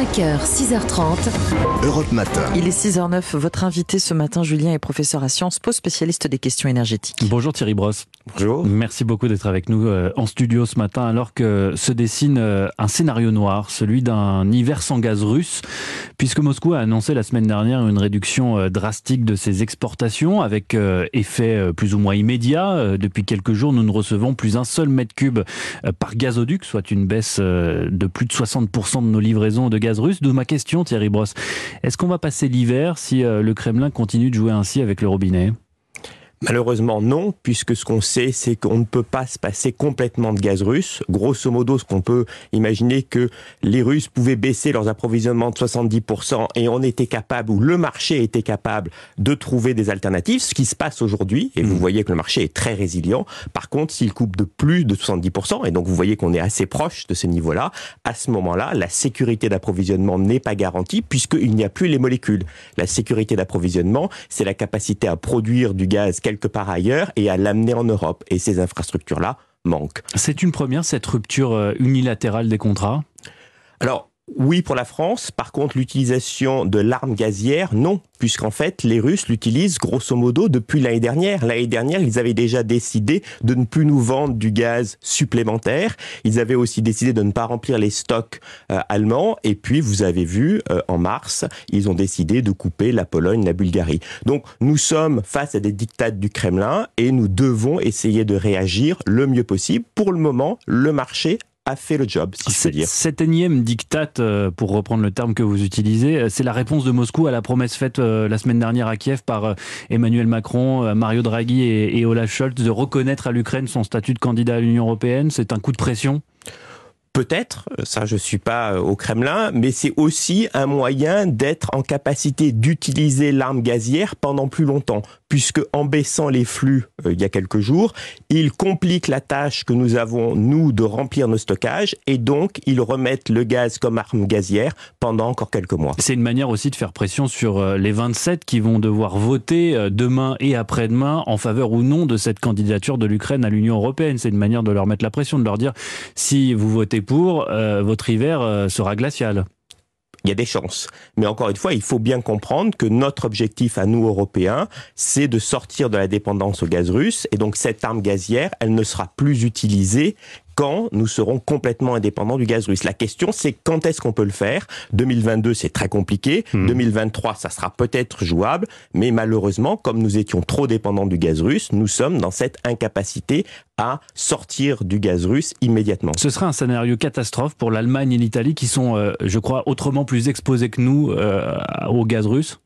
5h, 6h30. Europe Matin. Il est 6h09. Votre invité ce matin, Julien, est professeur à Sciences Po, spécialiste des questions énergétiques. Bonjour Thierry Brosse. Bonjour. Merci beaucoup d'être avec nous euh, en studio ce matin alors que se dessine euh, un scénario noir, celui d'un hiver sans gaz russe, puisque Moscou a annoncé la semaine dernière une réduction euh, drastique de ses exportations avec effet plus ou moins immédiat. Depuis quelques jours, nous ne recevons plus un seul mètre cube par gazoduc, soit une baisse de plus de 60% de nos livraisons de gaz D'où ma question, Thierry Brosse. Est-ce qu'on va passer l'hiver si euh, le Kremlin continue de jouer ainsi avec le robinet? Malheureusement non, puisque ce qu'on sait, c'est qu'on ne peut pas se passer complètement de gaz russe. Grosso modo, ce qu'on peut imaginer que les Russes pouvaient baisser leurs approvisionnements de 70% et on était capable, ou le marché était capable de trouver des alternatives, ce qui se passe aujourd'hui, et vous mmh. voyez que le marché est très résilient. Par contre, s'il coupe de plus de 70%, et donc vous voyez qu'on est assez proche de ce niveau-là, à ce moment-là, la sécurité d'approvisionnement n'est pas garantie puisqu'il n'y a plus les molécules. La sécurité d'approvisionnement, c'est la capacité à produire du gaz quelque part ailleurs et à l'amener en Europe. Et ces infrastructures-là manquent. C'est une première, cette rupture euh, unilatérale des contrats? Alors, oui pour la France. Par contre, l'utilisation de l'arme gazière, non, puisqu'en fait, les Russes l'utilisent grosso modo depuis l'année dernière. L'année dernière, ils avaient déjà décidé de ne plus nous vendre du gaz supplémentaire. Ils avaient aussi décidé de ne pas remplir les stocks euh, allemands. Et puis, vous avez vu, euh, en mars, ils ont décidé de couper la Pologne, la Bulgarie. Donc, nous sommes face à des dictats du Kremlin et nous devons essayer de réagir le mieux possible. Pour le moment, le marché a fait le job, si je dire. Cet énième diktat, euh, pour reprendre le terme que vous utilisez, euh, c'est la réponse de Moscou à la promesse faite euh, la semaine dernière à Kiev par Emmanuel Macron, Mario Draghi et Olaf Scholz de reconnaître à l'Ukraine son statut de candidat à l'Union européenne. C'est un coup de pression? Peut-être, ça je suis pas au Kremlin, mais c'est aussi un moyen d'être en capacité d'utiliser l'arme gazière pendant plus longtemps puisque en baissant les flux euh, il y a quelques jours, ils compliquent la tâche que nous avons, nous, de remplir nos stockages, et donc ils remettent le gaz comme arme gazière pendant encore quelques mois. C'est une manière aussi de faire pression sur euh, les 27 qui vont devoir voter euh, demain et après-demain en faveur ou non de cette candidature de l'Ukraine à l'Union européenne. C'est une manière de leur mettre la pression, de leur dire si vous votez pour, votre hiver sera glacial il y a des chances. Mais encore une fois, il faut bien comprendre que notre objectif à nous, Européens, c'est de sortir de la dépendance au gaz russe. Et donc cette arme gazière, elle ne sera plus utilisée quand nous serons complètement indépendants du gaz russe. La question, c'est quand est-ce qu'on peut le faire? 2022, c'est très compliqué. 2023, hmm. ça sera peut-être jouable. Mais malheureusement, comme nous étions trop dépendants du gaz russe, nous sommes dans cette incapacité à sortir du gaz russe immédiatement. Ce sera un scénario catastrophe pour l'Allemagne et l'Italie qui sont, euh, je crois, autrement plus exposés que nous euh, au gaz russe?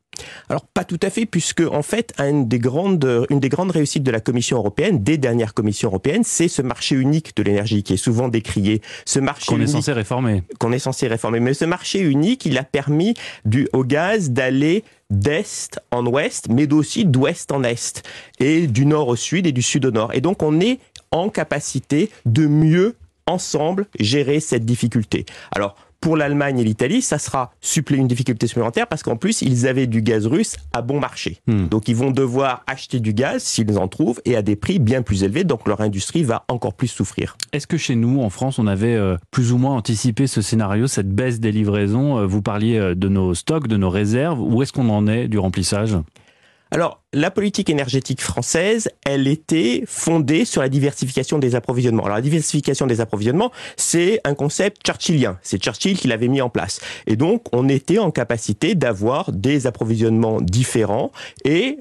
Alors pas tout à fait, puisque en fait, une des grandes, une des grandes réussites de la Commission européenne, des dernières commissions européennes, c'est ce marché unique de l'énergie qui est souvent décrié. Ce marché qu'on est censé réformer. Qu'on est censé réformer. Mais ce marché unique, il a permis du, au gaz d'aller d'est en ouest, mais aussi d'ouest en est, et du nord au sud et du sud au nord. Et donc on est en capacité de mieux ensemble gérer cette difficulté. Alors pour l'Allemagne et l'Italie, ça sera une difficulté supplémentaire parce qu'en plus, ils avaient du gaz russe à bon marché. Hmm. Donc, ils vont devoir acheter du gaz s'ils en trouvent et à des prix bien plus élevés. Donc, leur industrie va encore plus souffrir. Est-ce que chez nous, en France, on avait euh, plus ou moins anticipé ce scénario, cette baisse des livraisons? Euh, Vous parliez euh, de nos stocks, de nos réserves. Où est-ce qu'on en est du remplissage? Alors, la politique énergétique française, elle était fondée sur la diversification des approvisionnements. Alors, la diversification des approvisionnements, c'est un concept churchillien. C'est Churchill qui l'avait mis en place. Et donc, on était en capacité d'avoir des approvisionnements différents et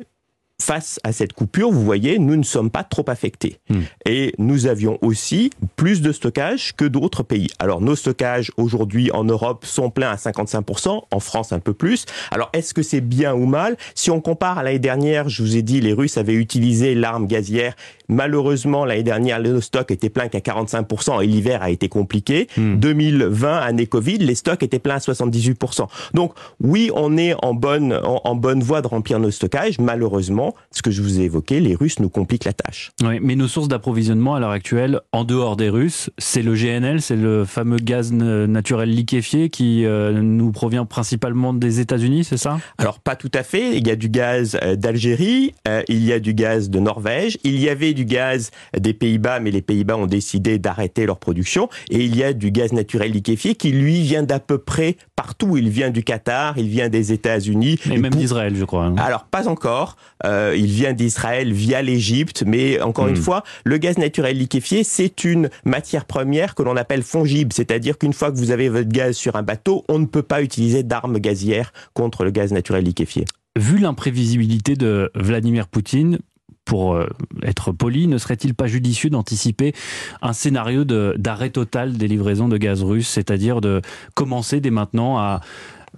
face à cette coupure, vous voyez, nous ne sommes pas trop affectés. Hmm. Et nous avions aussi plus de stockage que d'autres pays. Alors nos stockages aujourd'hui en Europe sont pleins à 55%, en France un peu plus. Alors est-ce que c'est bien ou mal? Si on compare à l'année dernière, je vous ai dit, les Russes avaient utilisé l'arme gazière. Malheureusement, l'année dernière, nos stocks étaient pleins qu'à 45% et l'hiver a été compliqué. 2020, hmm. année Covid, les stocks étaient pleins à 78%. Donc oui, on est en bonne, en bonne voie de remplir nos stockages. Malheureusement, ce que je vous ai évoqué, les Russes nous compliquent la tâche. Oui, mais nos sources d'approvisionnement à l'heure actuelle, en dehors des Russes, c'est le GNL, c'est le fameux gaz naturel liquéfié qui euh, nous provient principalement des États-Unis, c'est ça? Alors pas tout à fait. Il y a du gaz euh, d'Algérie, euh, il y a du gaz de Norvège, il y avait du gaz des Pays-Bas, mais les Pays-Bas ont décidé d'arrêter leur production, et il y a du gaz naturel liquéfié qui lui vient d'à peu près partout. Il vient du Qatar, il vient des États-Unis. Et, même d'Israël, je crois. Hein. Alors pas encore. Euh, il vient d'Israël via l'Égypte, mais encore une hmm. fois, le gaz naturel liquéfié, c'est une matière première que l'on appelle fongible, c'est-à-dire qu'une fois que vous avez votre gaz sur un bateau, on ne peut pas utiliser d'armes gazières contre le gaz naturel liquéfié. Vu l'imprévisibilité de Vladimir Poutine, pour euh, être poli, ne serait-il pas judicieux d'anticiper un scénario d'arrêt total des livraisons de gaz russe, c'est-à-dire de commencer dès maintenant à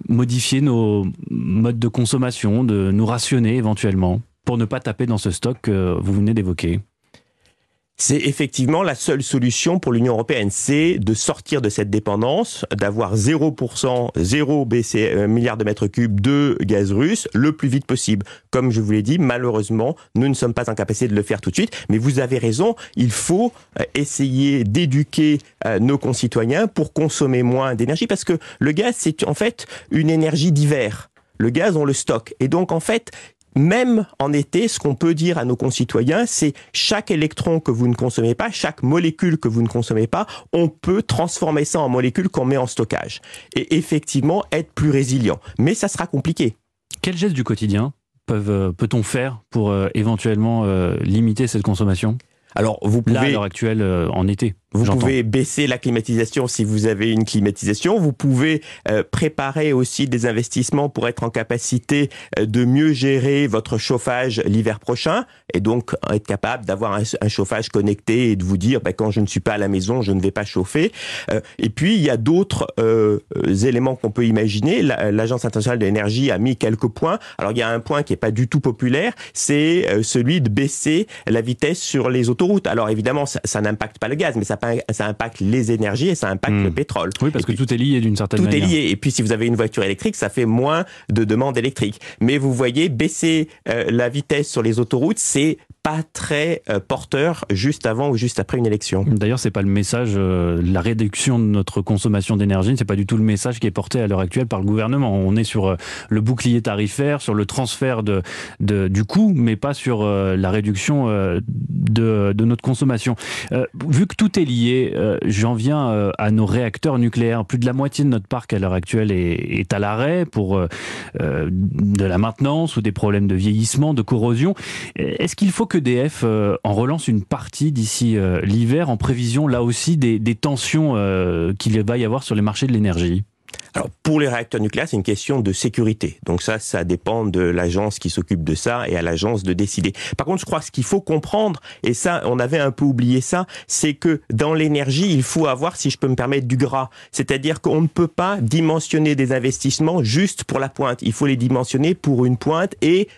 modifier nos modes de consommation, de nous rationner éventuellement, pour ne pas taper dans ce stock que vous venez d'évoquer c'est effectivement la seule solution pour l'Union européenne, c'est de sortir de cette dépendance, d'avoir 0%, 0 BC, milliard de mètres cubes de gaz russe le plus vite possible. Comme je vous l'ai dit, malheureusement, nous ne sommes pas en capacité de le faire tout de suite, mais vous avez raison, il faut euh, essayer d'éduquer euh, nos concitoyens pour consommer moins d'énergie, parce que le gaz, c'est en fait une énergie d'hiver. Le gaz, on le stocke. Et donc, en fait, même en été, ce qu'on peut dire à nos concitoyens, c'est chaque électron que vous ne consommez pas, chaque molécule que vous ne consommez pas, on peut transformer ça en molécules qu'on met en stockage. Et effectivement, être plus résilient. Mais ça sera compliqué. Quel geste du quotidien euh, peut-on faire pour euh, éventuellement euh, limiter cette consommation? Alors, vous pouvez... Là, à l'heure actuelle, en été. Vous pouvez baisser la climatisation si vous avez une climatisation. Vous pouvez euh, préparer aussi des investissements pour être en capacité euh, de mieux gérer votre chauffage l'hiver prochain et donc être capable d'avoir un, chauffage connecté et de vous dire bah, quand je ne suis pas à la maison, je ne vais pas chauffer. Euh, et puis il y a d'autres éléments qu'on peut imaginer. L'Agence internationale de l'énergie a mis quelques points. Alors il y a un point qui est pas du tout populaire, c'est celui de baisser la vitesse sur les autoroutes. Alors évidemment ça, ça n'impacte pas le gaz, mais ça ça impacte les énergies et ça impacte le hmm. pétrole. Oui, parce que tout est lié d'une certaine manière. Tout est lié. Et puis, si vous avez une voiture électrique, ça fait moins de demandes électriques. Mais vous voyez, baisser euh, la vitesse sur les autoroutes, c'est pas très euh, porteur juste avant ou juste après une élection. D'ailleurs, c'est pas le message, euh, la réduction de notre consommation d'énergie, c'est pas du tout le message qui est porté à l'heure actuelle par le gouvernement. On est sur le bouclier tarifaire, sur le transfert de, de du coût, mais pas sur la réduction de, de, notre consommation. vu que tout est lié, euh, j'en viens euh, à nos réacteurs nucléaires. Plus de la moitié de notre parc à l'heure actuelle est, à l'arrêt pour euh, de la maintenance ou des problèmes de vieillissement, de corrosion. Est-ce qu'il faut que DF en relance une partie d'ici l'hiver en prévision là aussi des tensions qu'il va y avoir sur les marchés de l'énergie? Alors pour les réacteurs nucléaires, c'est une question de sécurité. Donc ça, ça dépend de l'agence qui s'occupe de ça et à l'agence de décider. Par contre, je crois ce qu'il faut comprendre, et ça, on avait un peu oublié ça, c'est que dans l'énergie, il faut avoir, si je peux me permettre, du gras. C'est-à-dire qu'on ne peut pas dimensionner des investissements juste pour la pointe. Il faut les dimensionner pour une pointe et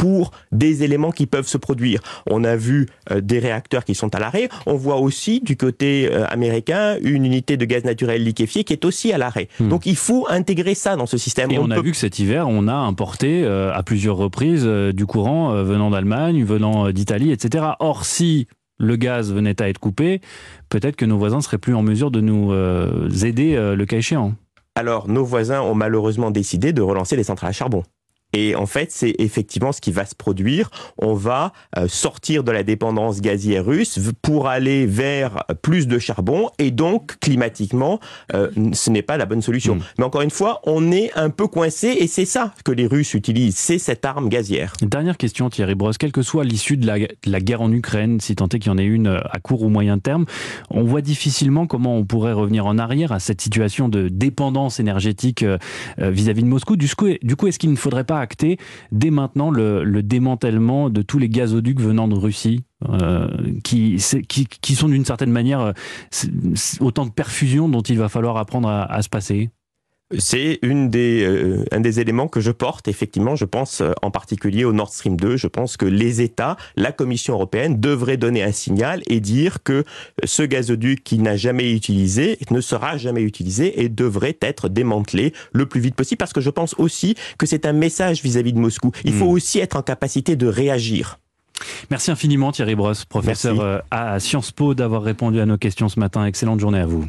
pour des éléments qui peuvent se produire. On a vu euh, des réacteurs qui sont à l'arrêt. On voit aussi du côté euh, américain une unité de gaz naturel liquéfié qui est aussi à l'arrêt. Hmm. Donc il faut intégrer ça dans ce système. Et on, a vu que cet hiver, on a importé euh, à plusieurs reprises du courant venant d'Allemagne, venant d'Italie, etc. Or, si le gaz venait à être coupé, peut-être que nos voisins seraient plus en mesure de nous aider le cas échéant. Alors, nos voisins ont malheureusement décidé de relancer les centrales à charbon. Et en fait, c'est effectivement ce qui va se produire. On va euh, sortir de la dépendance gazière russe pour aller vers plus de charbon et donc climatiquement, euh, ce n'est pas la bonne solution. Hmm. Mais encore une fois, on est un peu coincé et c'est ça que les Russes utilisent, c'est cette arme gazière. Dernière question Thierry Brosse, quelle que soit l'issue de la, guerre en Ukraine, si tant est qu'il y en ait une à court ou moyen terme, on voit difficilement comment on pourrait revenir en arrière à cette situation de dépendance énergétique euh, vis-à-vis de Moscou. Du coup, du coup est-ce qu'il ne faudrait pas acter dès maintenant le, démantèlement de tous les gazoducs venant de Russie euh, qui, sont d'une certaine manière euh, autant de perfusions dont il va falloir apprendre à, se passer c'est une des, euh, un des éléments que je porte. Effectivement, je pense euh, en particulier au Nord Stream 2. Je pense que les États, la Commission européenne devraient donner un signal et dire que ce gazoduc qui n'a jamais été utilisé ne sera jamais utilisé et devrait être démantelé le plus vite possible parce que je pense aussi que c'est un message vis-à-vis de Moscou. Il faut hmm. aussi être en capacité de réagir. Merci infiniment Thierry Brosse, professeur euh, à Sciences Po, d'avoir répondu à nos questions ce matin. Excellente journée à vous.